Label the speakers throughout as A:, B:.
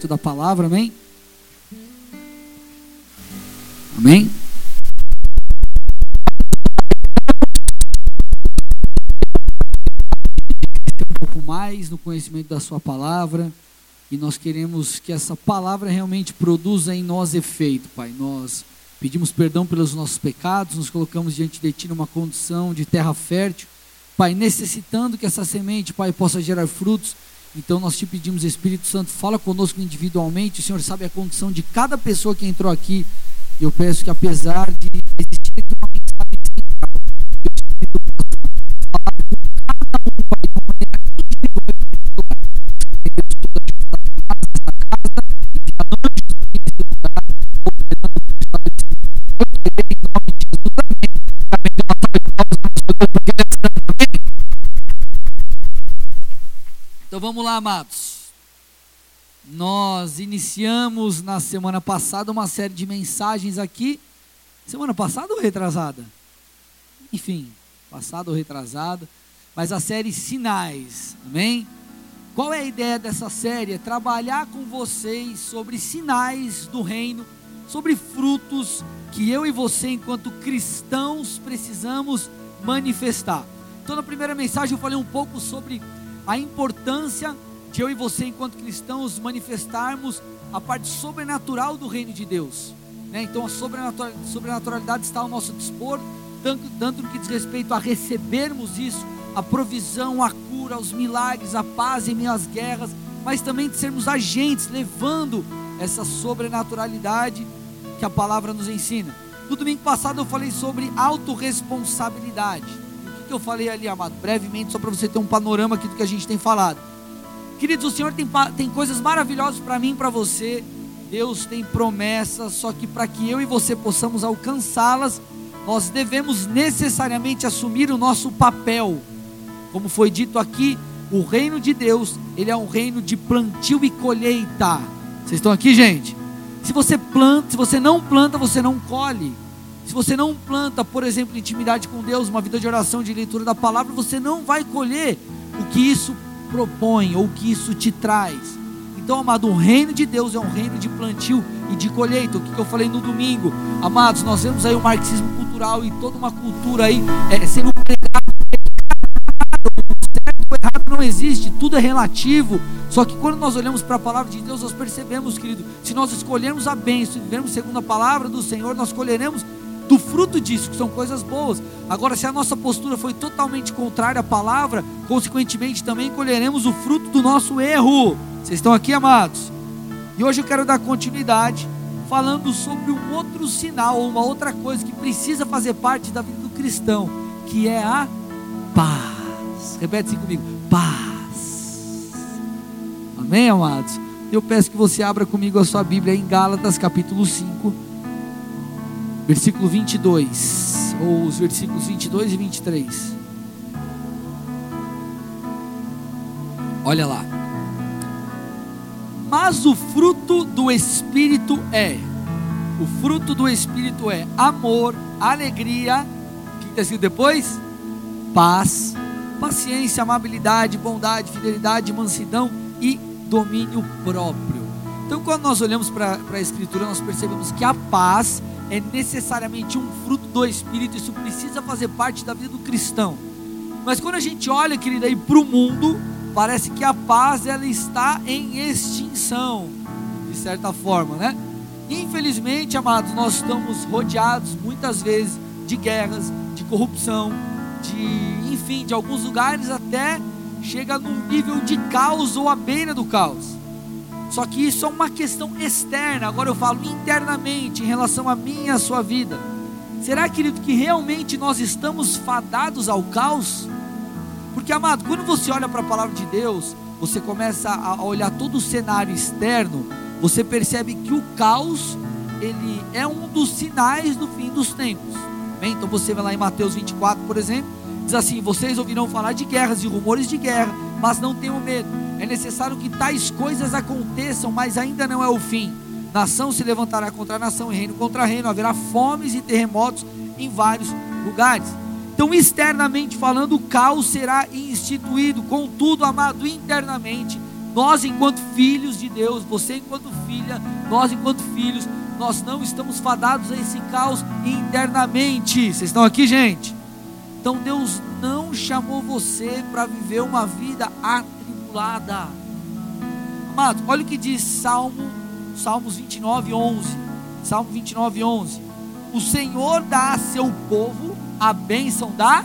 A: da palavra, amém? Amém? Um pouco mais no conhecimento da Sua palavra e nós queremos que essa palavra realmente produza em nós efeito, Pai. Nós pedimos perdão pelos nossos pecados, nos colocamos diante de Ti numa condição de terra fértil, Pai, necessitando que essa semente, Pai, possa gerar frutos então nós te pedimos, Espírito Santo, fala conosco individualmente. O Senhor sabe a condição de cada pessoa que entrou aqui. Eu peço que apesar de existir aqui uma mensagem central, o Espírito possa falar com cada um, de uma maneira individual e particular. Então vamos lá, amados. Nós iniciamos na semana passada uma série de mensagens aqui. Semana passada ou retrasada? Enfim, passada ou retrasada. Mas a série Sinais, amém? Qual é a ideia dessa série? É trabalhar com vocês sobre sinais do reino, sobre frutos que eu e você, enquanto cristãos, precisamos manifestar. Então, na primeira mensagem, eu falei um pouco sobre a importância de eu e você, enquanto cristãos, manifestarmos a parte sobrenatural do reino de Deus. Né? Então, a sobrenaturalidade está ao nosso dispor, tanto, tanto no que diz respeito a recebermos isso, a provisão, a cura, os milagres, a paz em minhas guerras, mas também de sermos agentes, levando essa sobrenaturalidade que a palavra nos ensina. No domingo passado eu falei sobre autorresponsabilidade que eu falei ali, amado, brevemente, só para você ter um panorama aqui do que a gente tem falado. Queridos, o Senhor tem, tem coisas maravilhosas para mim e para você. Deus tem promessas, só que para que eu e você possamos alcançá-las, nós devemos necessariamente assumir o nosso papel. Como foi dito aqui, o reino de Deus, ele é um reino de plantio e colheita. Vocês estão aqui, gente? Se você planta, se você não planta, você não colhe. Se você não planta, por exemplo, intimidade com Deus, uma vida de oração, de leitura da palavra, você não vai colher o que isso propõe ou o que isso te traz. Então, amado, o reino de Deus é um reino de plantio e de colheita. O que eu falei no domingo, amados, nós vemos aí o marxismo cultural e toda uma cultura aí é, sendo pregada. O errado não existe, tudo é relativo. Só que quando nós olhamos para a palavra de Deus, nós percebemos, querido, se nós escolhermos a bênção e vivermos segundo a palavra do Senhor, nós colheremos do fruto disso, que são coisas boas. Agora, se a nossa postura foi totalmente contrária à palavra, consequentemente também colheremos o fruto do nosso erro. Vocês estão aqui, amados? E hoje eu quero dar continuidade falando sobre um outro sinal uma outra coisa que precisa fazer parte da vida do cristão, que é a paz. Repete assim comigo: paz. Amém, amados? Eu peço que você abra comigo a sua Bíblia em Gálatas, capítulo 5 versículo 22, ou os versículos 22 e 23. Olha lá. Mas o fruto do Espírito é, o fruto do Espírito é amor, alegria, o que está escrito depois? Paz, paciência, amabilidade, bondade, fidelidade, mansidão e domínio próprio. Então, quando nós olhamos para a Escritura, nós percebemos que a paz é necessariamente um fruto do Espírito, isso precisa fazer parte da vida do cristão. Mas quando a gente olha, querida, aí para o mundo, parece que a paz ela está em extinção, de certa forma, né? Infelizmente, amados, nós estamos rodeados muitas vezes de guerras, de corrupção, de, enfim, de alguns lugares até chega num nível de caos ou à beira do caos. Só que isso é uma questão externa. Agora eu falo internamente em relação a mim e a sua vida. Será, querido, que realmente nós estamos fadados ao caos? Porque, amado, quando você olha para a palavra de Deus, você começa a olhar todo o cenário externo, você percebe que o caos, ele é um dos sinais do fim dos tempos. Bem, então você vai lá em Mateus 24, por exemplo, diz assim: Vocês ouvirão falar de guerras e rumores de guerra, mas não tenham medo é necessário que tais coisas aconteçam, mas ainda não é o fim. Nação se levantará contra nação e reino contra reino, haverá fomes e terremotos em vários lugares. Então, externamente falando, o caos será instituído, contudo, amado, internamente, Nós, enquanto filhos de Deus, você, enquanto filha, nós, enquanto filhos, nós não estamos fadados a esse caos internamente. Vocês estão aqui, gente? Então, Deus não chamou você para viver uma vida Amados, olha o que diz Salmo, Salmos 29, 11. Salmo 29, 11. O Senhor dá a seu povo a bênção da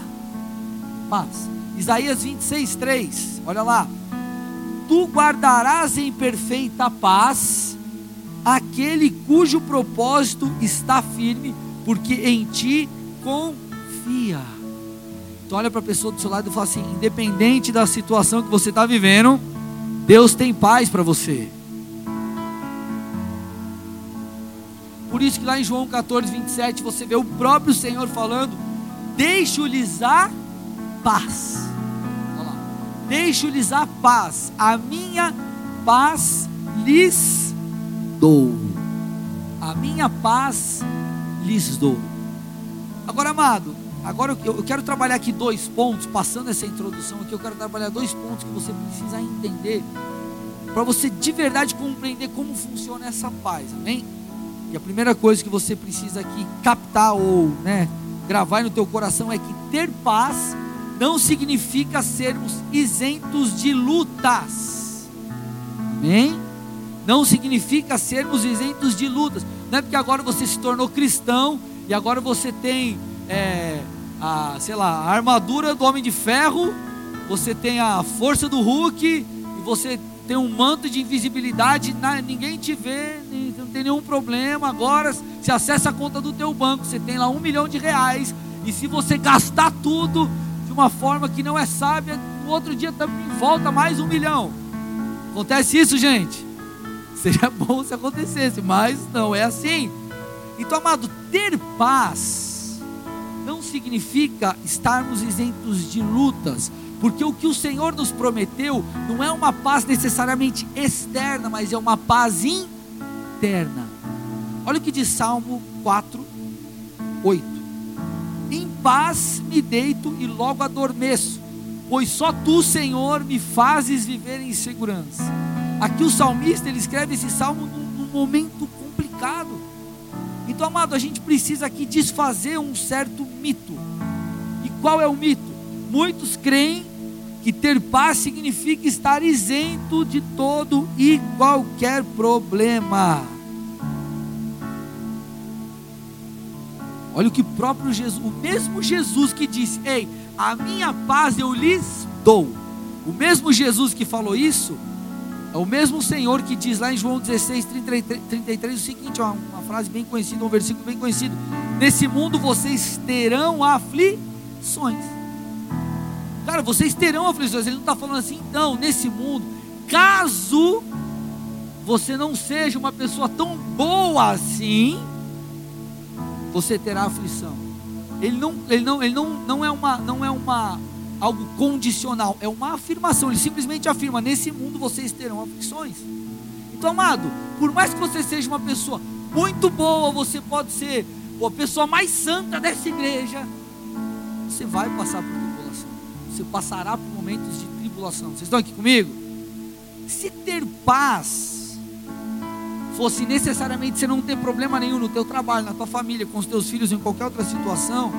A: paz. Isaías 26, 3. Olha lá tu guardarás em perfeita paz aquele cujo propósito está firme, porque em ti confia. Então olha para a pessoa do seu lado e fala assim: independente da situação que você está vivendo, Deus tem paz para você. Por isso que lá em João 14, 27, você vê o próprio Senhor falando: deixo-lhes a paz deixo-lhes a paz, a minha paz lhes dou. A minha paz lhes dou. Agora, amado, agora eu quero trabalhar aqui dois pontos, passando essa introdução aqui, eu quero trabalhar dois pontos que você precisa entender, para você de verdade compreender como funciona essa paz, amém? E a primeira coisa que você precisa aqui captar ou né, gravar no teu coração é que ter paz não significa sermos isentos de lutas. Amém? Não significa sermos isentos de lutas. Não é porque agora você se tornou cristão e agora você tem, é, a, sei lá, a armadura do homem de ferro, você tem a força do Hulk e você tem um manto de invisibilidade, ninguém te vê, não tem nenhum problema. Agora, se acessa a conta do teu banco, você tem lá um milhão de reais e se você gastar tudo, uma forma que não é sábia, no outro dia também volta mais um milhão. Acontece isso, gente? Seria bom se acontecesse, mas não é assim. Então, amado, ter paz não significa estarmos isentos de lutas, porque o que o Senhor nos prometeu não é uma paz necessariamente externa, mas é uma paz interna. Olha o que diz Salmo 4, 8 paz me deito e logo adormeço, pois só tu, Senhor, me fazes viver em segurança. Aqui o salmista ele escreve esse salmo num, num momento complicado. Então, amado, a gente precisa aqui desfazer um certo mito. E qual é o mito? Muitos creem que ter paz significa estar isento de todo e qualquer problema. Olha o que próprio Jesus, o mesmo Jesus que disse: Ei, a minha paz eu lhes dou. O mesmo Jesus que falou isso, é o mesmo Senhor que diz lá em João 16, 33, 33 o seguinte: uma, uma frase bem conhecida, um versículo bem conhecido: Nesse mundo vocês terão aflições. Cara, vocês terão aflições. Ele não está falando assim, então, nesse mundo, caso você não seja uma pessoa tão boa assim, você terá aflição. Ele não, ele não, ele não, não é uma, não é uma algo condicional, é uma afirmação. Ele simplesmente afirma: nesse mundo vocês terão aflições. Então, amado, por mais que você seja uma pessoa muito boa, você pode ser a pessoa mais santa dessa igreja, você vai passar por tribulação. Você passará por momentos de tribulação. Vocês estão aqui comigo? Se ter paz fosse necessariamente você não ter problema nenhum no teu trabalho, na tua família, com os teus filhos, em qualquer outra situação,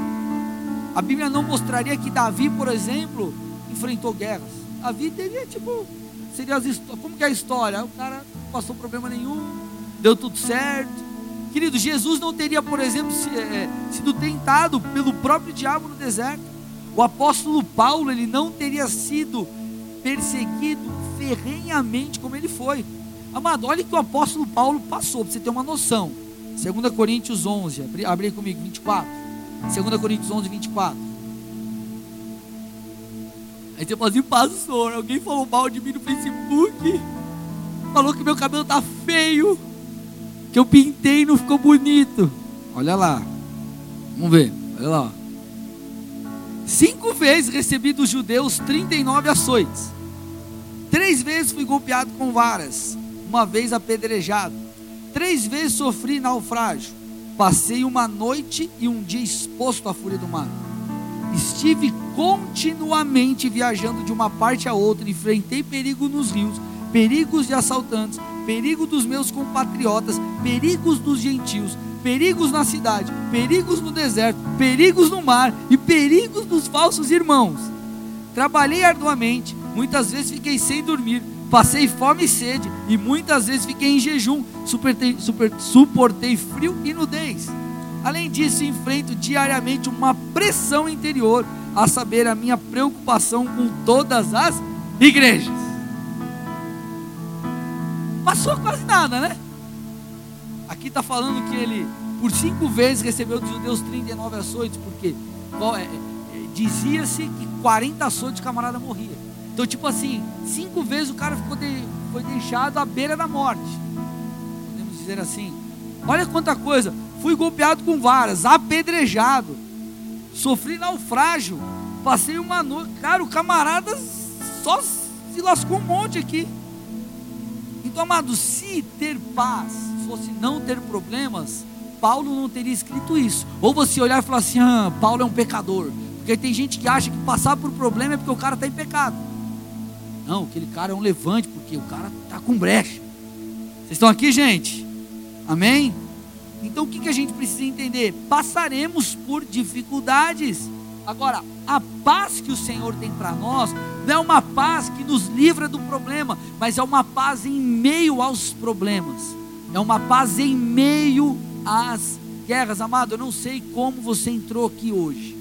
A: a Bíblia não mostraria que Davi, por exemplo, enfrentou guerras. Davi teria tipo, seria as como que é a história? O cara não passou problema nenhum, deu tudo certo. Querido, Jesus não teria, por exemplo, é, sido tentado pelo próprio diabo no deserto. O apóstolo Paulo, ele não teria sido perseguido ferrenhamente como ele foi. Amado, olha o que o apóstolo Paulo passou, para você ter uma noção. 2 Coríntios 11, abre, abre comigo, 24. 2 Coríntios 11, 24. Aí você fala assim, pastor, alguém falou mal de mim no Facebook, falou que meu cabelo tá feio, que eu pintei e não ficou bonito. Olha lá, vamos ver, olha lá. Cinco vezes recebi dos judeus 39 açoites. Três vezes fui golpeado com varas uma vez apedrejado, três vezes sofri naufrágio, passei uma noite e um dia exposto à fúria do mar. Estive continuamente viajando de uma parte a outra, enfrentei perigo nos rios, perigos de assaltantes, perigo dos meus compatriotas, perigos dos gentios, perigos na cidade, perigos no deserto, perigos no mar e perigos dos falsos irmãos. Trabalhei arduamente, muitas vezes fiquei sem dormir, passei fome e sede, e muitas vezes fiquei em jejum, suportei, super, suportei frio e nudez. Além disso, enfrento diariamente uma pressão interior, a saber, a minha preocupação com todas as igrejas. Passou quase nada, né? Aqui está falando que ele, por cinco vezes, recebeu dos judeus 39 açoites, porque é, é, dizia-se que 40 açoites o camarada morria. Então, tipo assim, cinco vezes o cara ficou de, foi deixado à beira da morte. Podemos dizer assim. Olha quanta coisa. Fui golpeado com varas, apedrejado, sofri naufrágio, passei uma noite. Cara, o camarada só se lascou um monte aqui. Então, amado, se ter paz fosse não ter problemas, Paulo não teria escrito isso. Ou você olhar e falar assim: ah, Paulo é um pecador. Porque tem gente que acha que passar por problema é porque o cara está em pecado. Não, aquele cara é um levante, porque o cara está com brecha. Vocês estão aqui, gente? Amém? Então o que, que a gente precisa entender? Passaremos por dificuldades. Agora, a paz que o Senhor tem para nós não é uma paz que nos livra do problema, mas é uma paz em meio aos problemas. É uma paz em meio às guerras. Amado, eu não sei como você entrou aqui hoje.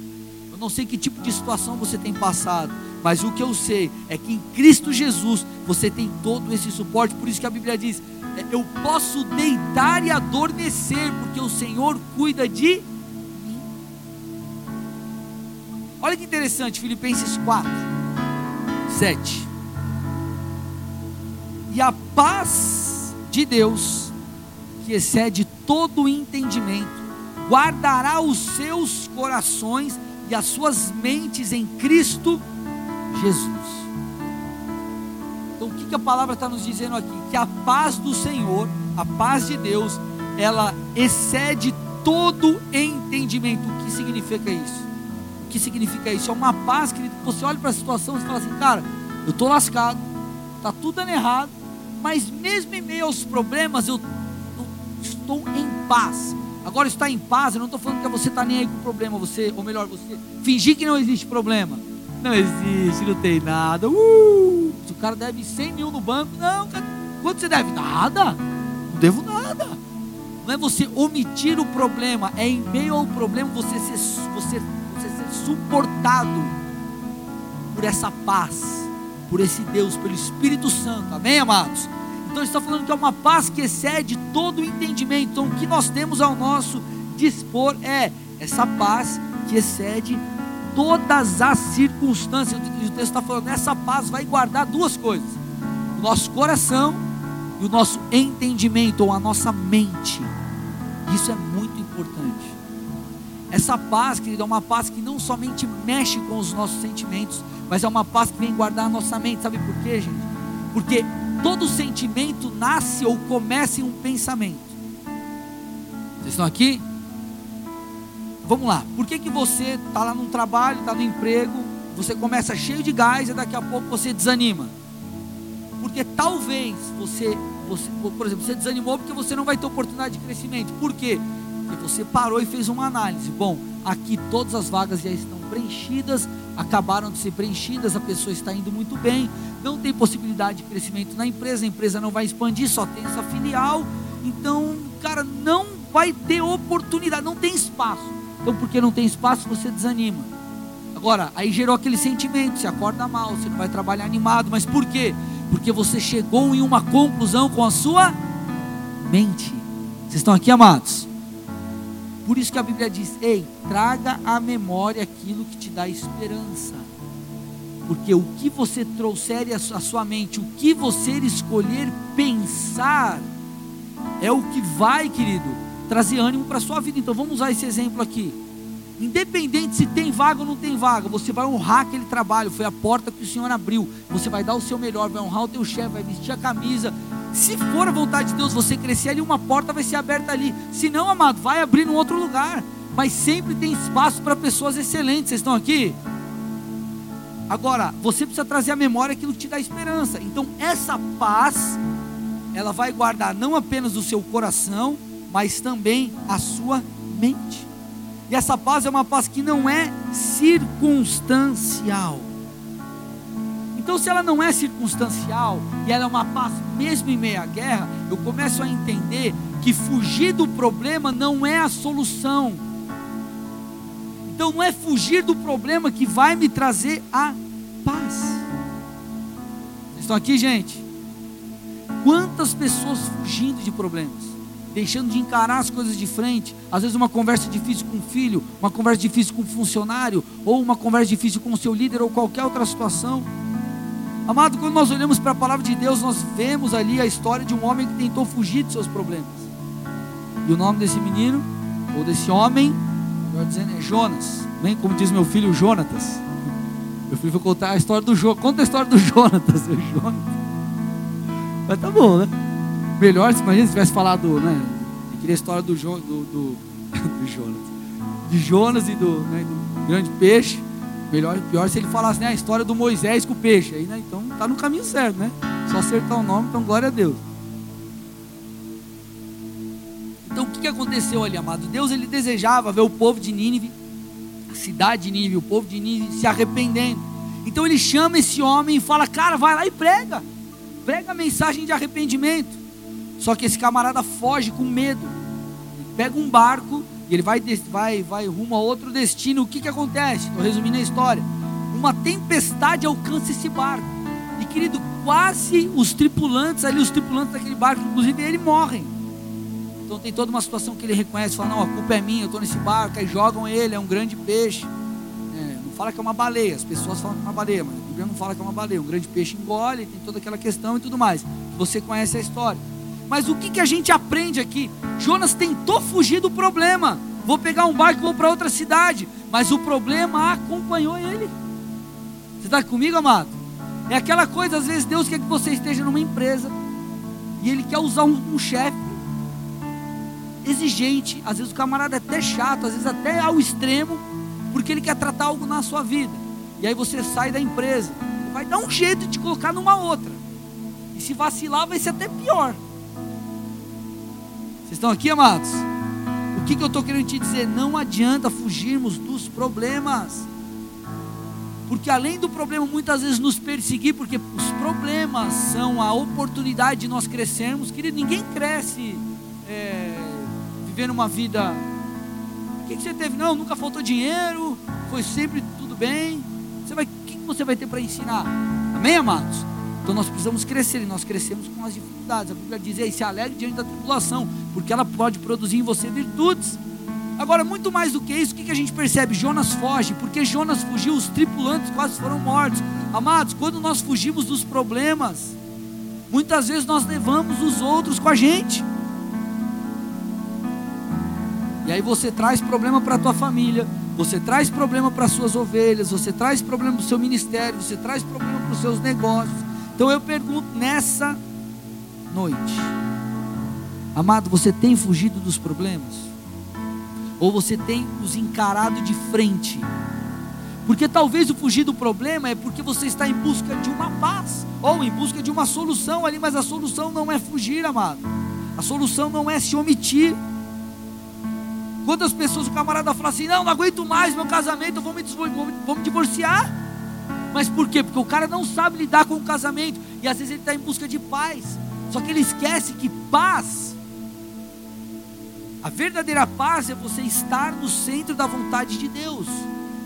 A: Eu não sei que tipo de situação você tem passado. Mas o que eu sei é que em Cristo Jesus você tem todo esse suporte. Por isso que a Bíblia diz: é, Eu posso deitar e adormecer, porque o Senhor cuida de mim. Olha que interessante, Filipenses 4, 7. E a paz de Deus, que excede todo o entendimento, guardará os seus corações e as suas mentes em Cristo Jesus Jesus. Então, o que, que a palavra está nos dizendo aqui? Que a paz do Senhor, a paz de Deus, ela excede todo entendimento. O que significa isso? O que significa isso? É uma paz que você olha para a situação e fala assim, cara, eu estou lascado, está tudo dando errado, mas mesmo em meio aos problemas, eu, eu estou em paz. Agora, estar em paz, eu não estou falando que você está nem aí com o problema, você, ou melhor, você fingir que não existe problema. Não existe, não tem nada. Uh, o cara deve 100 mil no banco, não, quanto você deve? Nada, não devo nada. Não é você omitir o problema, é em meio ao problema você ser, você, você ser suportado por essa paz, por esse Deus, pelo Espírito Santo. Amém, amados? Então está falando que é uma paz que excede todo o entendimento. Então o que nós temos ao nosso dispor é essa paz que excede todas as circunstâncias. O texto está falando, essa paz vai guardar duas coisas: o nosso coração e o nosso entendimento, ou a nossa mente. Isso é muito importante. Essa paz, querido, é uma paz que não somente mexe com os nossos sentimentos, mas é uma paz que vem guardar a nossa mente. Sabe por quê, gente? Porque todo sentimento nasce ou começa em um pensamento. Vocês estão aqui? Vamos lá, por que, que você está lá no trabalho, está no emprego, você começa cheio de gás e daqui a pouco você desanima? Porque talvez você, você, por exemplo, você desanimou porque você não vai ter oportunidade de crescimento. Por quê? Porque você parou e fez uma análise. Bom, aqui todas as vagas já estão preenchidas, acabaram de ser preenchidas, a pessoa está indo muito bem, não tem possibilidade de crescimento na empresa, a empresa não vai expandir, só tem essa filial. Então, cara, não vai ter oportunidade, não tem espaço. Então, porque não tem espaço, você desanima. Agora, aí gerou aquele sentimento, você acorda mal, você não vai trabalhar animado, mas por quê? Porque você chegou em uma conclusão com a sua mente. Vocês estão aqui, amados? Por isso que a Bíblia diz: Ei, traga à memória aquilo que te dá esperança. Porque o que você trouxer à sua mente, o que você escolher pensar, é o que vai, querido, trazer ânimo para a sua vida. Então vamos usar esse exemplo aqui. Independente se tem vaga ou não tem vaga, você vai honrar aquele trabalho, foi a porta que o Senhor abriu. Você vai dar o seu melhor, vai honrar o teu chefe, vai vestir a camisa. Se for a vontade de Deus você crescer ali, uma porta vai ser aberta ali. Se não, amado, vai abrir em outro lugar. Mas sempre tem espaço para pessoas excelentes. Vocês estão aqui? Agora, você precisa trazer à memória aquilo que te dá esperança. Então, essa paz, ela vai guardar não apenas o seu coração, mas também a sua mente. E essa paz é uma paz que não é circunstancial. Então, se ela não é circunstancial e ela é uma paz mesmo em meio à guerra, eu começo a entender que fugir do problema não é a solução. Então, não é fugir do problema que vai me trazer a paz. Vocês estão aqui, gente? Quantas pessoas fugindo de problemas? Deixando de encarar as coisas de frente. Às vezes, uma conversa difícil com o filho, uma conversa difícil com o funcionário, ou uma conversa difícil com o seu líder, ou qualquer outra situação. Amado, quando nós olhamos para a palavra de Deus, nós vemos ali a história de um homem que tentou fugir de seus problemas. E o nome desse menino, ou desse homem, melhor dizendo, é Jonas. Bem como diz meu filho Jonatas. Meu filho foi contar a história do Jonas. Conta a história do Jonatas, seu Jonatas. Mas tá bom, né? Melhor, se imagina se tivesse falado, né? Eu queria a história do, jo, do, do, do Jonas. De Jonas e do, né, do grande peixe. Melhor, pior se ele falasse né, a história do Moisés com o peixe. Aí, né, então tá no caminho certo, né? Só acertar o nome, então glória a Deus. Então o que, que aconteceu ali, amado? Deus ele desejava ver o povo de Nínive, a cidade de Nínive, o povo de Nínive se arrependendo. Então ele chama esse homem e fala: Cara, vai lá e prega. Prega a mensagem de arrependimento. Só que esse camarada foge com medo. Ele pega um barco e ele vai, vai, vai rumo a outro destino. O que, que acontece? Estou resumindo a história. Uma tempestade alcança esse barco. E querido, quase os tripulantes ali, os tripulantes daquele barco, inclusive ele morrem. Então tem toda uma situação que ele reconhece, fala, não, a culpa é minha, eu estou nesse barco, aí jogam ele, é um grande peixe. É, não fala que é uma baleia, as pessoas falam que é uma baleia, mas a Bíblia não fala que é uma baleia, um grande peixe engole, tem toda aquela questão e tudo mais. Você conhece a história. Mas o que, que a gente aprende aqui? Jonas tentou fugir do problema. Vou pegar um barco e vou para outra cidade. Mas o problema acompanhou ele. Você está comigo, amado? É aquela coisa, às vezes Deus quer que você esteja numa empresa. E Ele quer usar um, um chefe exigente. Às vezes o camarada é até chato, às vezes até ao extremo. Porque ele quer tratar algo na sua vida. E aí você sai da empresa. Vai dar um jeito de te colocar numa outra. E se vacilar, vai ser até pior. Vocês estão aqui, amados? O que, que eu estou querendo te dizer? Não adianta fugirmos dos problemas. Porque além do problema muitas vezes nos perseguir, porque os problemas são a oportunidade de nós crescermos. Querido, ninguém cresce é, vivendo uma vida. O que, que, você teve? Não, nunca faltou dinheiro, foi sempre tudo bem. Você vai, o que, que você vai ter para ensinar? Amém, amados? Então nós precisamos crescer e nós crescemos com as dificuldades. A Bíblia diz aí: se alegre diante da tribulação, porque ela pode produzir em você virtudes. Agora, muito mais do que isso, o que a gente percebe? Jonas foge, porque Jonas fugiu, os tripulantes quase foram mortos. Amados, quando nós fugimos dos problemas, muitas vezes nós levamos os outros com a gente. E aí você traz problema para a tua família, você traz problema para as suas ovelhas, você traz problema para o seu ministério, você traz problema para os seus negócios. Então eu pergunto nessa noite, amado, você tem fugido dos problemas? Ou você tem os encarado de frente? Porque talvez o fugir do problema é porque você está em busca de uma paz, ou em busca de uma solução ali, mas a solução não é fugir, amado. A solução não é se omitir. Quantas pessoas o camarada fala assim: não, não aguento mais meu casamento, eu vou me, vou me divorciar. Mas por quê? Porque o cara não sabe lidar com o casamento. E às vezes ele está em busca de paz. Só que ele esquece que paz, a verdadeira paz é você estar no centro da vontade de Deus.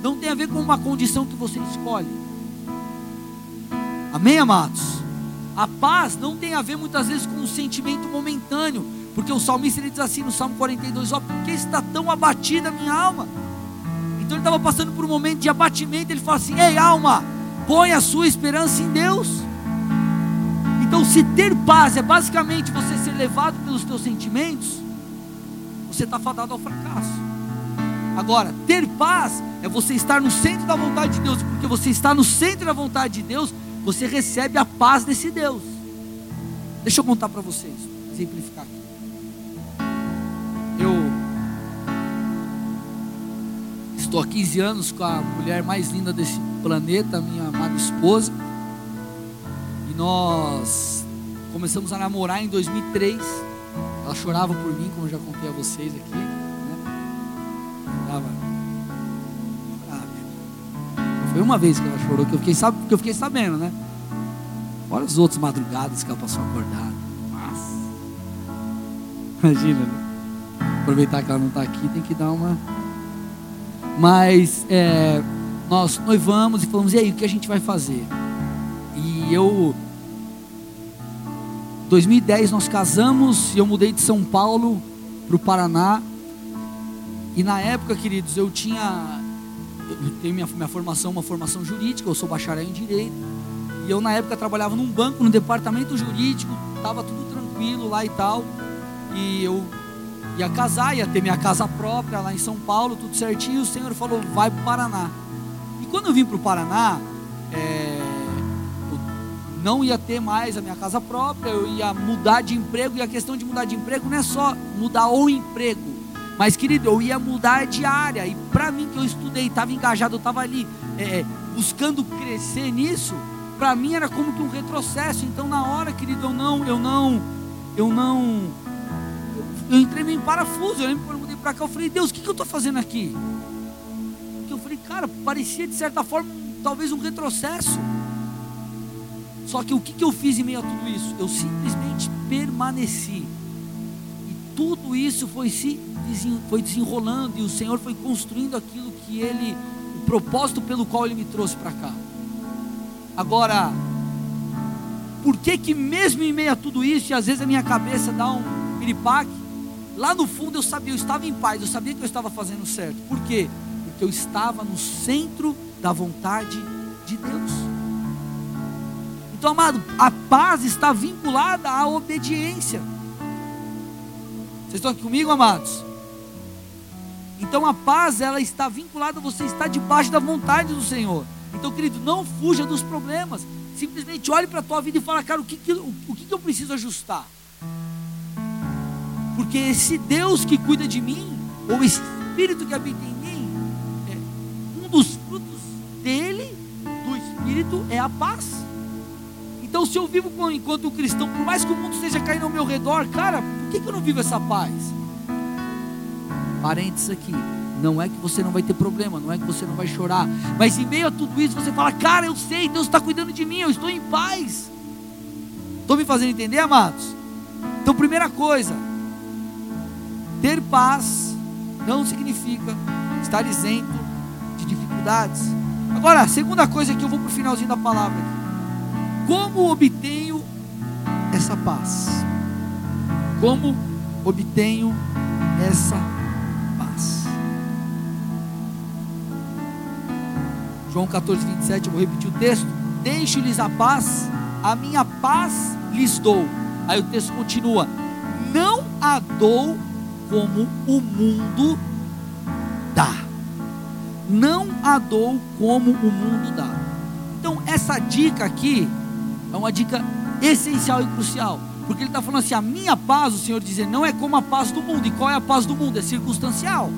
A: Não tem a ver com uma condição que você escolhe. Amém, amados? A paz não tem a ver muitas vezes com um sentimento momentâneo. Porque o salmista ele diz assim no Salmo 42: Ó, oh, por que está tão abatida a minha alma? Então ele estava passando por um momento de abatimento. Ele fala assim: Ei, alma, põe a sua esperança em Deus. Então, se ter paz é basicamente você ser levado pelos teus sentimentos, você está fadado ao fracasso. Agora, ter paz é você estar no centro da vontade de Deus, porque você está no centro da vontade de Deus, você recebe a paz desse Deus. Deixa eu contar para vocês, exemplificar aqui. Estou há 15 anos com a mulher mais linda desse Planeta, minha amada esposa. E nós começamos a namorar em 2003. Ela chorava por mim, como eu já contei a vocês aqui. Né? Foi uma vez que ela chorou, que eu fiquei, que eu fiquei sabendo, né? Olha as outras madrugadas que ela passou acordada. Nossa. Imagina, né? Aproveitar que ela não está aqui, tem que dar uma. Mas é, nós noivamos e falamos, e aí, o que a gente vai fazer? E eu. 2010 nós casamos e eu mudei de São Paulo para o Paraná. E na época, queridos, eu tinha. Eu tenho minha, minha formação, uma formação jurídica, eu sou bacharel em Direito. E eu na época trabalhava num banco, no departamento jurídico, estava tudo tranquilo lá e tal. E eu ia casar, ia ter minha casa própria lá em São Paulo, tudo certinho. O Senhor falou: vai para o Paraná. E quando eu vim para o Paraná, é, não ia ter mais a minha casa própria, eu ia mudar de emprego. E a questão de mudar de emprego não é só mudar o emprego, mas querido, eu ia mudar de área. E para mim que eu estudei, estava engajado, eu estava ali é, buscando crescer nisso. Para mim era como que um retrocesso. Então na hora, querido, eu não, eu não, eu não eu entrei meio em parafuso. Eu lembro quando eu mudei para cá, eu falei, Deus, o que, que eu estou fazendo aqui? Porque eu falei, cara, parecia de certa forma talvez um retrocesso. Só que o que, que eu fiz em meio a tudo isso? Eu simplesmente permaneci. E tudo isso foi se foi desenrolando e o Senhor foi construindo aquilo que Ele, o propósito pelo qual Ele me trouxe para cá. Agora, por que que mesmo em meio a tudo isso, e às vezes a minha cabeça dá um piripaque, Lá no fundo eu sabia, eu estava em paz, eu sabia que eu estava fazendo certo. Por quê? Porque eu estava no centro da vontade de Deus. Então, amado, a paz está vinculada à obediência. Vocês estão aqui comigo, amados? Então a paz, ela está vinculada você estar debaixo da vontade do Senhor. Então, querido, não fuja dos problemas. Simplesmente olhe para a tua vida e fala, cara, o que, que, o, o que, que eu preciso ajustar? Porque esse Deus que cuida de mim, ou esse Espírito que habita em mim, é, um dos frutos dele, do Espírito, é a paz. Então, se eu vivo enquanto um cristão, por mais que o mundo esteja caindo ao meu redor, cara, por que, que eu não vivo essa paz? Parênteses aqui. Não é que você não vai ter problema, não é que você não vai chorar, mas em meio a tudo isso você fala, cara, eu sei, Deus está cuidando de mim, eu estou em paz. Estou me fazendo entender, amados? Então, primeira coisa, ter paz não significa estar isento de dificuldades. Agora, a segunda coisa que eu vou para o finalzinho da palavra. Como obtenho essa paz? Como obtenho essa paz? João 14, 27, eu vou repetir o texto. Deixe-lhes a paz, a minha paz lhes dou. Aí o texto continua: Não a dou como o mundo dá. Não a dou como o mundo dá. Então, essa dica aqui é uma dica essencial e crucial. Porque ele está falando assim: a minha paz, o Senhor dizer, não é como a paz do mundo. E qual é a paz do mundo? É circunstancial.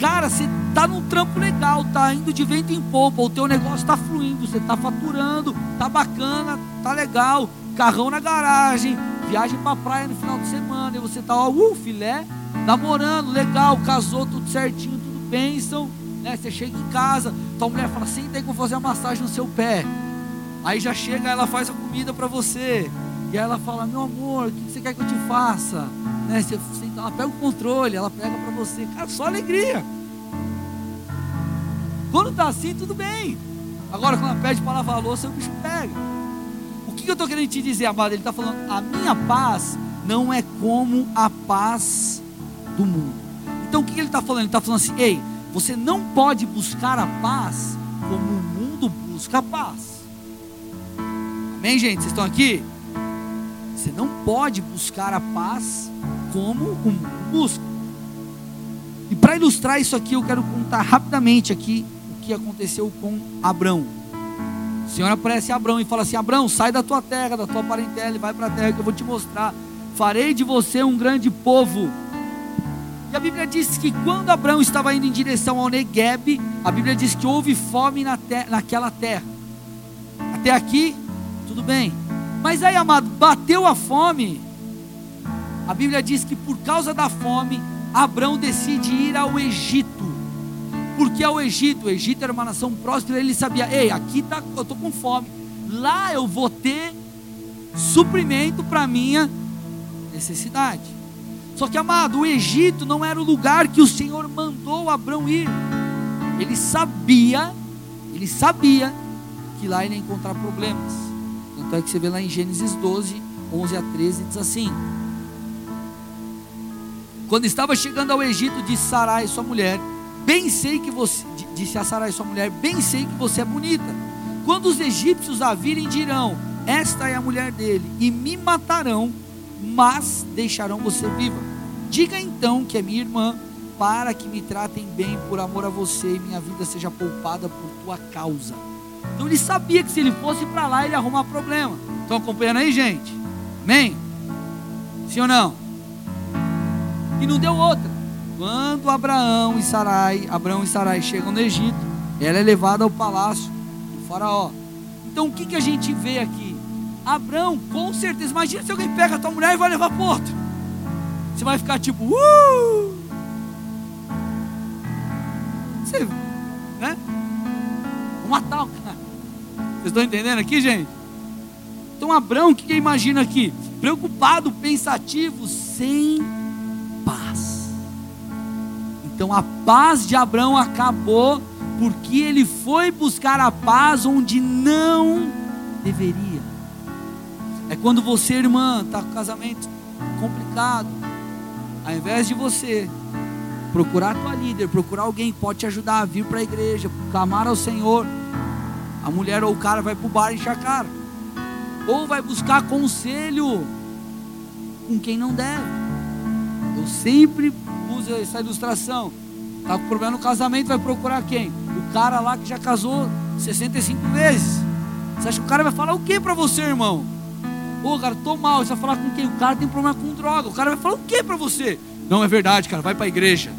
A: Cara, você está num trampo legal, está indo de vento em popa, o teu negócio está fluindo, você está faturando, está bacana, está legal, carrão na garagem, viagem para praia no final de semana, e você está, ó, uh, filé, namorando, legal, casou, tudo certinho, tudo bênção. Né? Você chega em casa, tua mulher fala, senta aí que fazer a massagem no seu pé. Aí já chega, ela faz a comida para você. E aí ela fala, meu amor, o que você quer que eu te faça? Né? Você, você, ela pega o controle, ela pega para você. Cara, só alegria. Quando tá assim, tudo bem. Agora, quando ela pede para lavar a louça, o bicho pega. O que eu estou querendo te dizer, amado? Ele está falando, a minha paz não é como a paz do mundo. Então o que ele está falando? Ele está falando assim: ei, você não pode buscar a paz como o mundo busca a paz. Amém, gente? Vocês estão aqui? Você não pode buscar a paz como o mundo busca. E para ilustrar isso aqui, eu quero contar rapidamente aqui o que aconteceu com Abrão. O Senhor aparece a Abrão e fala assim: Abrão, sai da tua terra, da tua parentela e vai para a terra que eu vou te mostrar. Farei de você um grande povo E a Bíblia diz que quando Abraão estava indo em direção ao Negueb, a Bíblia diz que houve fome na naquela terra. Até aqui, tudo bem. Mas aí, amado, bateu a fome. A Bíblia diz que por causa da fome, Abraão decide ir ao Egito. Porque ao Egito, o Egito era uma nação próspera, ele sabia, ei, aqui tá, eu estou com fome. Lá eu vou ter suprimento para minha necessidade. Só que, amado, o Egito não era o lugar que o Senhor mandou Abraão ir. Ele sabia, ele sabia que lá ele ia encontrar problemas. Tanto é que você vê lá em Gênesis 12, 11 a 13, diz assim: Quando estava chegando ao Egito, disse Sarai, sua mulher, bem sei que você, disse a Sarai, sua mulher, bem sei que você é bonita. Quando os egípcios a virem, dirão: Esta é a mulher dele, e me matarão mas deixarão você viva. Diga então que é minha irmã, para que me tratem bem por amor a você e minha vida seja poupada por tua causa. Então ele sabia que se ele fosse para lá, ele ia arrumar problema. Estão acompanhando aí, gente? Amém? Sim ou não? E não deu outra. Quando Abraão e Sarai, Abraão e Sarai chegam no Egito, ela é levada ao palácio do faraó. Então o que, que a gente vê aqui? Abraão, com certeza, imagina se alguém pega a tua mulher e vai levar para outro. Você vai ficar tipo, uh! Você, né? Vou matar o cara. Vocês estão entendendo aqui, gente? Então, Abraão, o que, imagina aqui? Preocupado, pensativo, sem paz. Então, a paz de Abraão acabou porque ele foi buscar a paz onde não deveria. É quando você, irmã, está com casamento complicado. Ao invés de você procurar tua líder, procurar alguém que pode te ajudar a vir para a igreja, clamar ao Senhor, a mulher ou o cara vai para o bar encher a. Ou vai buscar conselho com quem não deve. Eu sempre uso essa ilustração. Está com problema no casamento, vai procurar quem? O cara lá que já casou 65 vezes. Você acha que o cara vai falar o que para você, irmão? Ô, cara, tô mal. Você vai falar com quem? O cara tem problema com droga. O cara vai falar o que para você? Não é verdade, cara. Vai para a igreja.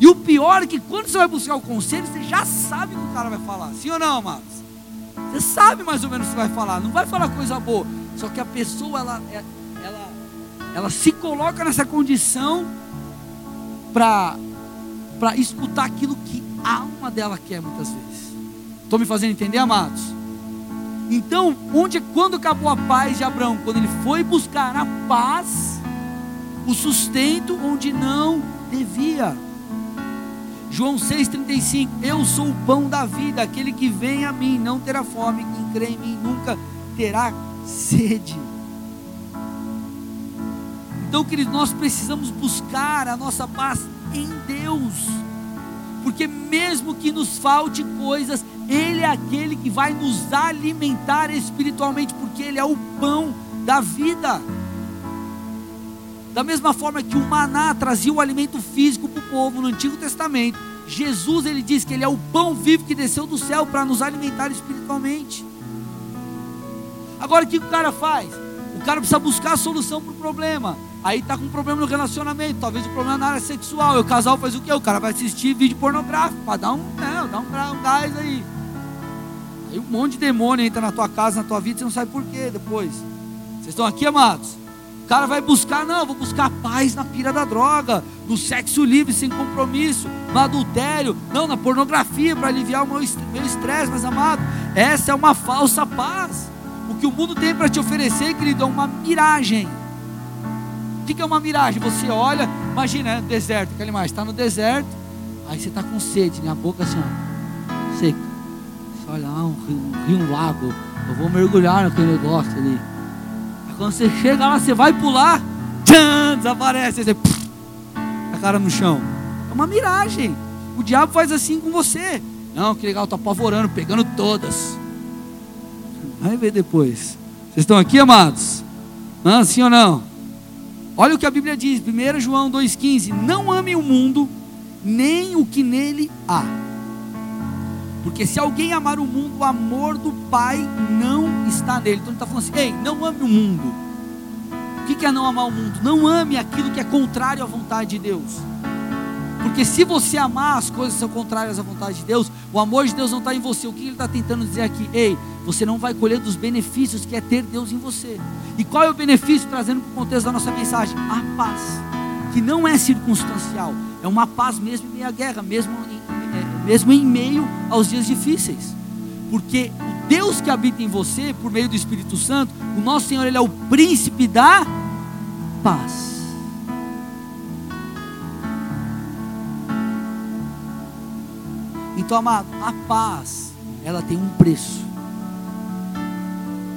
A: E o pior é que quando você vai buscar o conselho, você já sabe o que o cara vai falar. Sim ou não, amados? Você sabe mais ou menos o que vai falar. Não vai falar coisa boa. Só que a pessoa, ela, é, ela, ela se coloca nessa condição para para escutar aquilo que a alma dela quer muitas vezes. Estou me fazendo entender, amados? Então, onde quando acabou a paz de Abraão? Quando ele foi buscar a paz, o sustento onde não devia. João 6,35: Eu sou o pão da vida, aquele que vem a mim não terá fome, quem crê em mim nunca terá sede. Então, queridos, nós precisamos buscar a nossa paz em Deus, porque mesmo que nos falte coisas, ele é aquele que vai nos alimentar espiritualmente, porque Ele é o pão da vida. Da mesma forma que o maná trazia o alimento físico para o povo no Antigo Testamento, Jesus ele diz que Ele é o pão vivo que desceu do céu para nos alimentar espiritualmente. Agora o que o cara faz? O cara precisa buscar a solução para o problema. Aí está com um problema no relacionamento, talvez o problema na área sexual. E o casal faz o quê? O cara vai assistir vídeo pornográfico para dar um, não, né, dar um, um gás aí. Aí um monte de demônio entra na tua casa, na tua vida, você não sabe por quê depois. Vocês estão aqui, amados? O cara vai buscar, não, vou buscar paz na pira da droga, no sexo livre, sem compromisso, no adultério, não, na pornografia, para aliviar o meu estresse, mas amado, essa é uma falsa paz. O que o mundo tem para te oferecer, querido, é uma miragem. O que é uma miragem? Você olha, imagina, é deserto, aquele mais, está no deserto, aí você está com sede, minha boca assim, ó, seca olha lá, um rio, um um lago. Eu vou mergulhar naquele negócio ali. Aí quando você chega lá, você vai pular, tchan, desaparece. Você, pff, a cara no chão. É uma miragem. O diabo faz assim com você. Não, que legal, tô apavorando, pegando todas. Vai ver depois. Vocês estão aqui, amados? Sim ou não? Olha o que a Bíblia diz, 1 João 2,15: Não ame o mundo, nem o que nele há. Porque se alguém amar o mundo, o amor do Pai não está nele. Então ele está falando assim: ei, não ame o mundo. que é não amar o mundo? Não ame aquilo que é contrário à vontade de Deus. Porque se você amar as coisas que são contrárias à vontade de Deus, o amor de Deus não está em você. O que ele está tentando dizer aqui? Ei, você não vai colher dos benefícios que é ter Deus em você. E qual é o benefício, trazendo para o contexto da nossa mensagem? A paz, que não é circunstancial, é uma paz mesmo em meio à guerra, mesmo em, mesmo em meio aos dias difíceis. Porque o Deus que habita em você, por meio do Espírito Santo, o nosso Senhor, Ele é o príncipe da paz. Então, amado, a paz, ela tem um preço,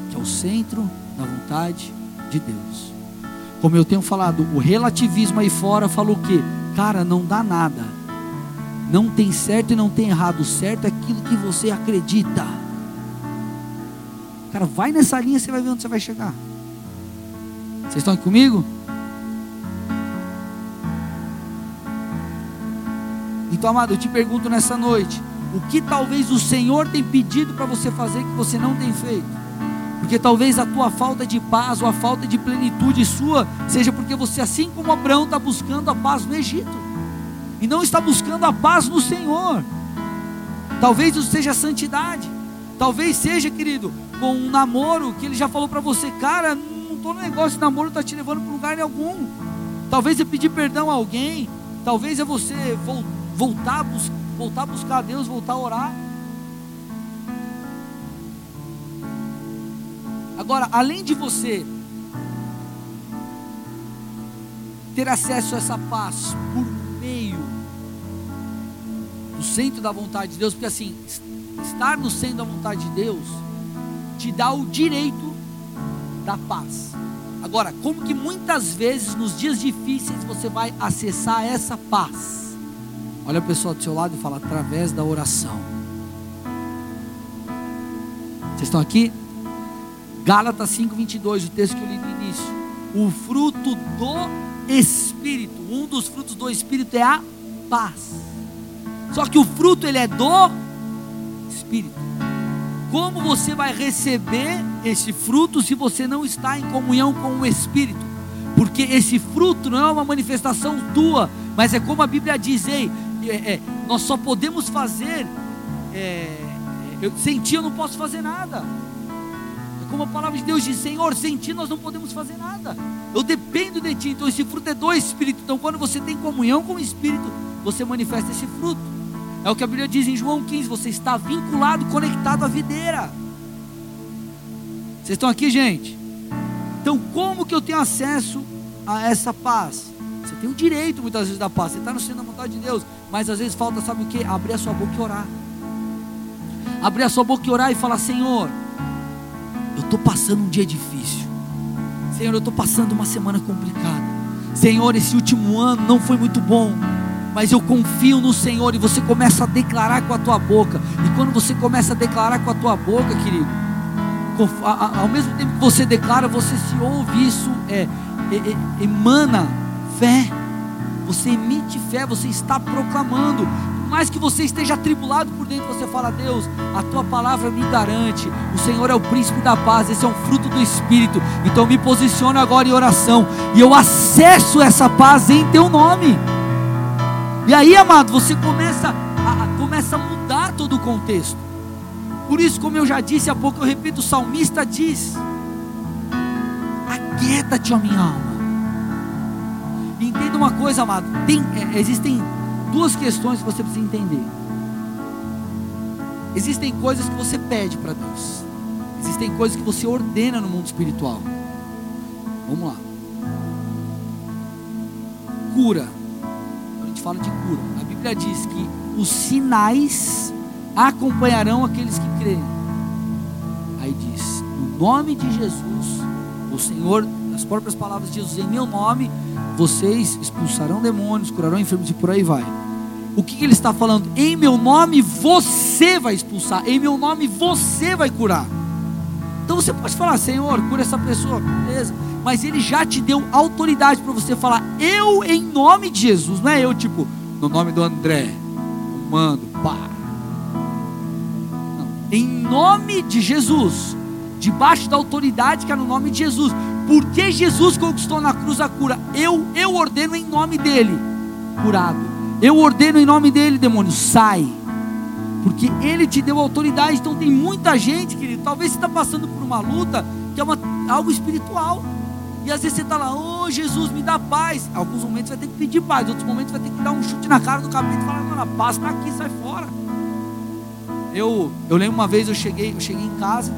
A: que é o centro da vontade de Deus. Como eu tenho falado, o relativismo aí fora falou o quê? Cara, não dá nada. Não tem certo e não tem errado. Certo é aquilo que você acredita. Cara, vai nessa linha, você vai ver onde você vai chegar. Vocês estão aqui comigo? Então, amado, eu te pergunto nessa noite: o que talvez o Senhor tem pedido para você fazer que você não tem feito? Porque talvez a tua falta de paz ou a falta de plenitude sua seja porque você, assim como Abraão, está buscando a paz no Egito e não está buscando a paz no Senhor. Talvez isso seja santidade. Talvez seja, querido, com um namoro que ele já falou para você, cara, não estou no negócio de namoro, está te levando para lugar algum. Talvez é pedir perdão a alguém. Talvez é você voltar voltar a, buscar a Deus, voltar a orar. Agora, além de você ter acesso a essa paz por do centro da vontade de Deus, porque assim, estar no centro da vontade de Deus te dá o direito da paz. Agora, como que muitas vezes nos dias difíceis você vai acessar essa paz? Olha a pessoa do seu lado e fala: através da oração. Vocês estão aqui? Gálatas 5:22, o texto que eu li no início. O fruto do Espírito, um dos frutos do Espírito é a paz. Só que o fruto ele é do Espírito. Como você vai receber esse fruto se você não está em comunhão com o Espírito? Porque esse fruto não é uma manifestação tua, mas é como a Bíblia diz: ei, é, é, nós só podemos fazer. É, eu, sem ti eu não posso fazer nada. É como a palavra de Deus diz: Senhor, sem ti nós não podemos fazer nada. Eu dependo de ti. Então esse fruto é do Espírito. Então quando você tem comunhão com o Espírito, você manifesta esse fruto. É o que a Bíblia diz em João 15: você está vinculado, conectado à videira. Vocês estão aqui, gente? Então, como que eu tenho acesso a essa paz? Você tem o direito muitas vezes da paz. Você está no centro da vontade de Deus. Mas às vezes falta, sabe o que? Abrir a sua boca e orar. Abrir a sua boca e orar e falar: Senhor, eu estou passando um dia difícil. Senhor, eu estou passando uma semana complicada. Senhor, esse último ano não foi muito bom. Mas eu confio no Senhor e você começa a declarar com a tua boca. E quando você começa a declarar com a tua boca, querido, ao mesmo tempo que você declara, você se ouve, isso é, é, é emana fé. Você emite fé, você está proclamando. Por mais que você esteja atribulado por dentro, você fala: Deus, a tua palavra me garante. O Senhor é o príncipe da paz, esse é um fruto do Espírito. Então me posiciono agora em oração e eu acesso essa paz em teu nome. E aí, amado, você começa a, começa a mudar todo o contexto. Por isso, como eu já disse há pouco, eu repito, o salmista diz: Aquieta-te, ó minha alma Entenda uma coisa, amado. Tem, é, existem duas questões que você precisa entender. Existem coisas que você pede para Deus. Existem coisas que você ordena no mundo espiritual. Vamos lá. Cura. Gente fala de cura, a Bíblia diz que os sinais acompanharão aqueles que creem. Aí diz: no nome de Jesus, o Senhor, as próprias palavras de Jesus, em meu nome, vocês expulsarão demônios, curarão enfermos e por aí vai. O que, que ele está falando? Em meu nome você vai expulsar, em meu nome você vai curar. Então você pode falar, Senhor, cura essa pessoa, beleza. Mas ele já te deu autoridade para você falar, eu em nome de Jesus, não é eu tipo, no nome do André, mando, pá. Não. Em nome de Jesus, debaixo da autoridade que é no nome de Jesus. Porque Jesus conquistou na cruz a cura. Eu, eu ordeno em nome dele, curado. Eu ordeno em nome dele, demônio, sai. Porque ele te deu autoridade. Então tem muita gente, querido. Talvez você está passando por uma luta que é uma, algo espiritual. E às vezes você está lá, ô oh, Jesus, me dá paz. Alguns momentos vai ter que pedir paz, outros momentos vai ter que dar um chute na cara do capeta e falar, mano, a paz está aqui, sai fora. Eu, eu lembro uma vez eu cheguei, eu cheguei em casa,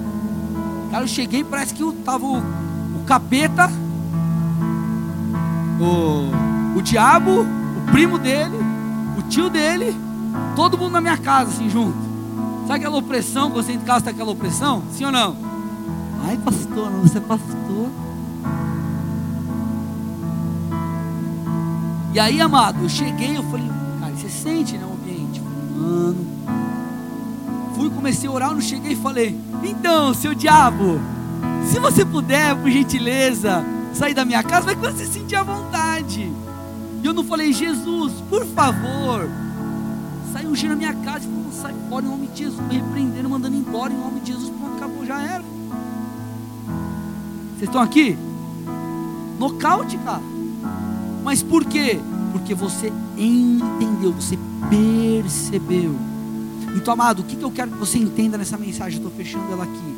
A: cara, eu cheguei, parece que eu tava o, o capeta, o, o diabo, o primo dele, o tio dele, todo mundo na minha casa, assim, junto. Sabe aquela opressão, você em casa tem aquela opressão? Sim ou não? Ai, pastor, você é pastor. E aí, amado, eu cheguei, eu falei, cara, você sente, né, o ambiente? Mano. Fui, comecei a orar, eu não cheguei e falei, então, seu diabo, se você puder, por gentileza, sair da minha casa, vai quando você sentir a vontade. E eu não falei, Jesus, por favor, sai um na minha casa e falou, sai fora em nome de Jesus, me repreendendo, mandando embora em nome de Jesus, pronto, acabou, já era. Vocês estão aqui? Nocaute, cara. Mas por quê? Porque você entendeu, você percebeu. Então, amado, o que eu quero que você entenda nessa mensagem? Estou fechando ela aqui.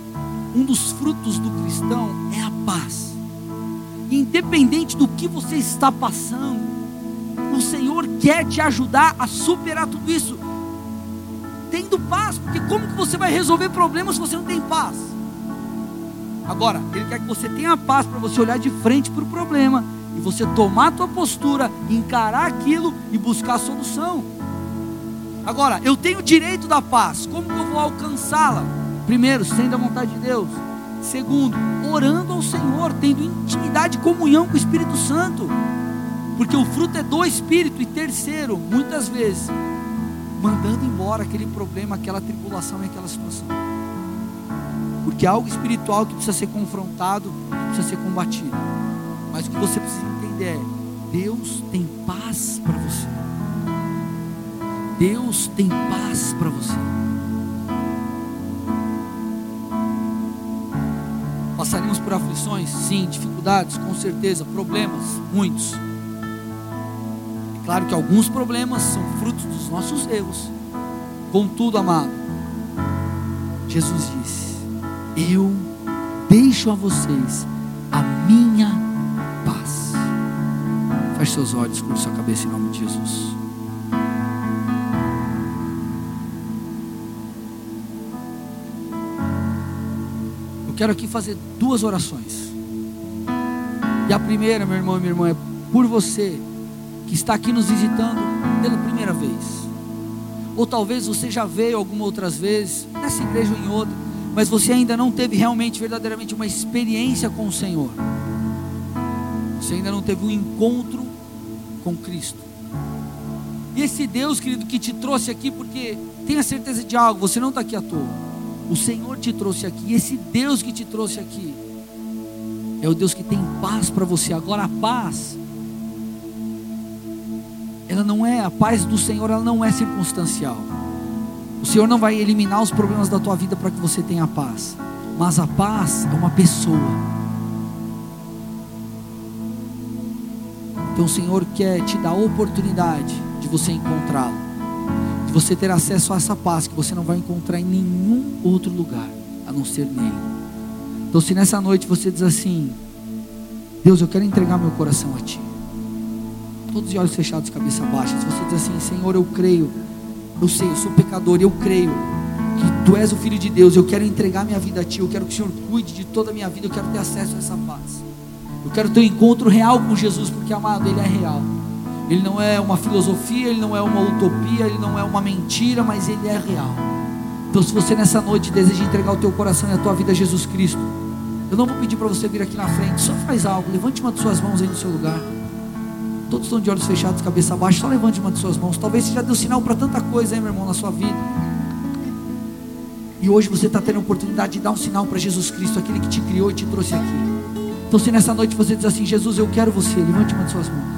A: Um dos frutos do cristão é a paz. Independente do que você está passando, o Senhor quer te ajudar a superar tudo isso. Tendo paz, porque como que você vai resolver problemas se você não tem paz? Agora, Ele quer que você tenha paz para você olhar de frente para o problema e você tomar a tua postura, encarar aquilo e buscar a solução. Agora, eu tenho o direito da paz, como que eu vou alcançá-la? Primeiro, sendo a vontade de Deus. Segundo, orando ao Senhor, tendo intimidade e comunhão com o Espírito Santo. Porque o fruto é do Espírito. E terceiro, muitas vezes, mandando embora aquele problema, aquela tribulação e aquela situação. Porque é algo espiritual que precisa ser confrontado, precisa ser combatido. Mas o que você precisa entender é: Deus tem paz para você. Deus tem paz para você. Passaríamos por aflições? Sim. Dificuldades? Com certeza. Problemas? Muitos. É claro que alguns problemas são frutos dos nossos erros. Contudo, amado, Jesus disse: Eu deixo a vocês a minha Feche seus olhos, curte sua cabeça em nome de Jesus. Eu quero aqui fazer duas orações. E a primeira, meu irmão e minha irmã, é por você que está aqui nos visitando pela primeira vez. Ou talvez você já veio algumas outras vezes, nessa igreja ou em outra, mas você ainda não teve realmente, verdadeiramente uma experiência com o Senhor. Você ainda não teve um encontro com Cristo. E esse Deus, querido, que te trouxe aqui, porque tenha certeza de algo, você não está aqui à toa. O Senhor te trouxe aqui. Esse Deus que te trouxe aqui é o Deus que tem paz para você. Agora a paz, ela não é a paz do Senhor, ela não é circunstancial. O Senhor não vai eliminar os problemas da tua vida para que você tenha paz. Mas a paz é uma pessoa. Então o Senhor quer te dar a oportunidade de você encontrá-lo, de você ter acesso a essa paz que você não vai encontrar em nenhum outro lugar a não ser nele. Então, se nessa noite você diz assim: Deus, eu quero entregar meu coração a Ti, todos os olhos fechados, cabeça baixa. Se você diz assim: Senhor, eu creio, eu sei, eu sou pecador, eu creio que Tu és o Filho de Deus, eu quero entregar minha vida a Ti, eu quero que o Senhor cuide de toda a minha vida, eu quero ter acesso a essa paz. Eu quero ter um encontro real com Jesus, porque amado, Ele é real. Ele não é uma filosofia, Ele não é uma utopia, Ele não é uma mentira, mas Ele é real. Então, se você nessa noite deseja entregar o teu coração e a tua vida a Jesus Cristo, eu não vou pedir para você vir aqui na frente, só faz algo, levante uma de suas mãos aí no seu lugar. Todos estão de olhos fechados, cabeça baixa, só levante uma de suas mãos. Talvez você já deu sinal para tanta coisa aí, meu irmão, na sua vida. E hoje você está tendo a oportunidade de dar um sinal para Jesus Cristo, aquele que te criou e te trouxe aqui. Então, se nessa noite você diz assim: Jesus, eu quero você, levante uma de suas mãos.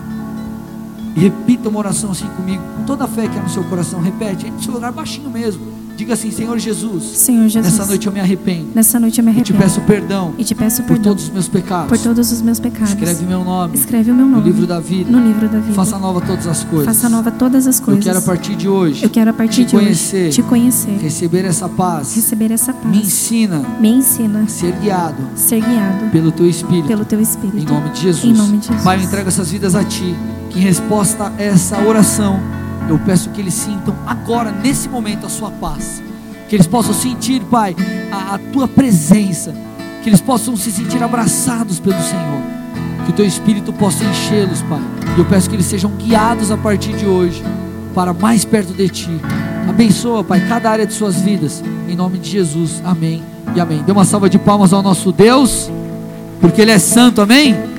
A: E repita uma oração assim comigo, com toda a fé que é no seu coração. Repete, aí no seu lugar baixinho mesmo. Diga assim, Senhor Jesus,
B: Senhor Jesus,
A: nessa noite eu me arrependo.
B: nessa noite eu me
A: Eu te
B: arrependo
A: peço perdão
B: e te peço
A: por
B: perdão
A: todos os meus pecados.
B: por todos os meus pecados.
A: Escreve meu nome
B: Escreve o meu
A: no
B: nome
A: livro da vida.
B: no livro da vida.
A: Faça nova todas as coisas.
B: Faça nova todas as
A: Eu
B: coisas.
A: quero a partir de hoje
B: Eu quero a partir
A: te
B: de
A: conhecer,
B: hoje te conhecer,
A: receber essa paz.
B: receber essa paz.
A: Me ensina
B: Me ensina
A: a ser guiado
B: ser guiado
A: pelo teu Espírito.
B: pelo teu Espírito.
A: Em nome de Jesus.
B: Em nome de Jesus.
A: Pai, eu entrego essas vidas a Ti. Que em resposta a essa oração, eu peço que eles sintam agora, nesse momento, a Sua paz. Que eles possam sentir, Pai, a, a Tua presença. Que eles possam se sentir abraçados pelo Senhor. Que o Teu Espírito possa enchê-los, Pai. E eu peço que eles sejam guiados a partir de hoje para mais perto de Ti. Abençoa, Pai, cada área de suas vidas. Em nome de Jesus. Amém e amém. Dê uma salva de palmas ao nosso Deus, porque Ele é santo. Amém?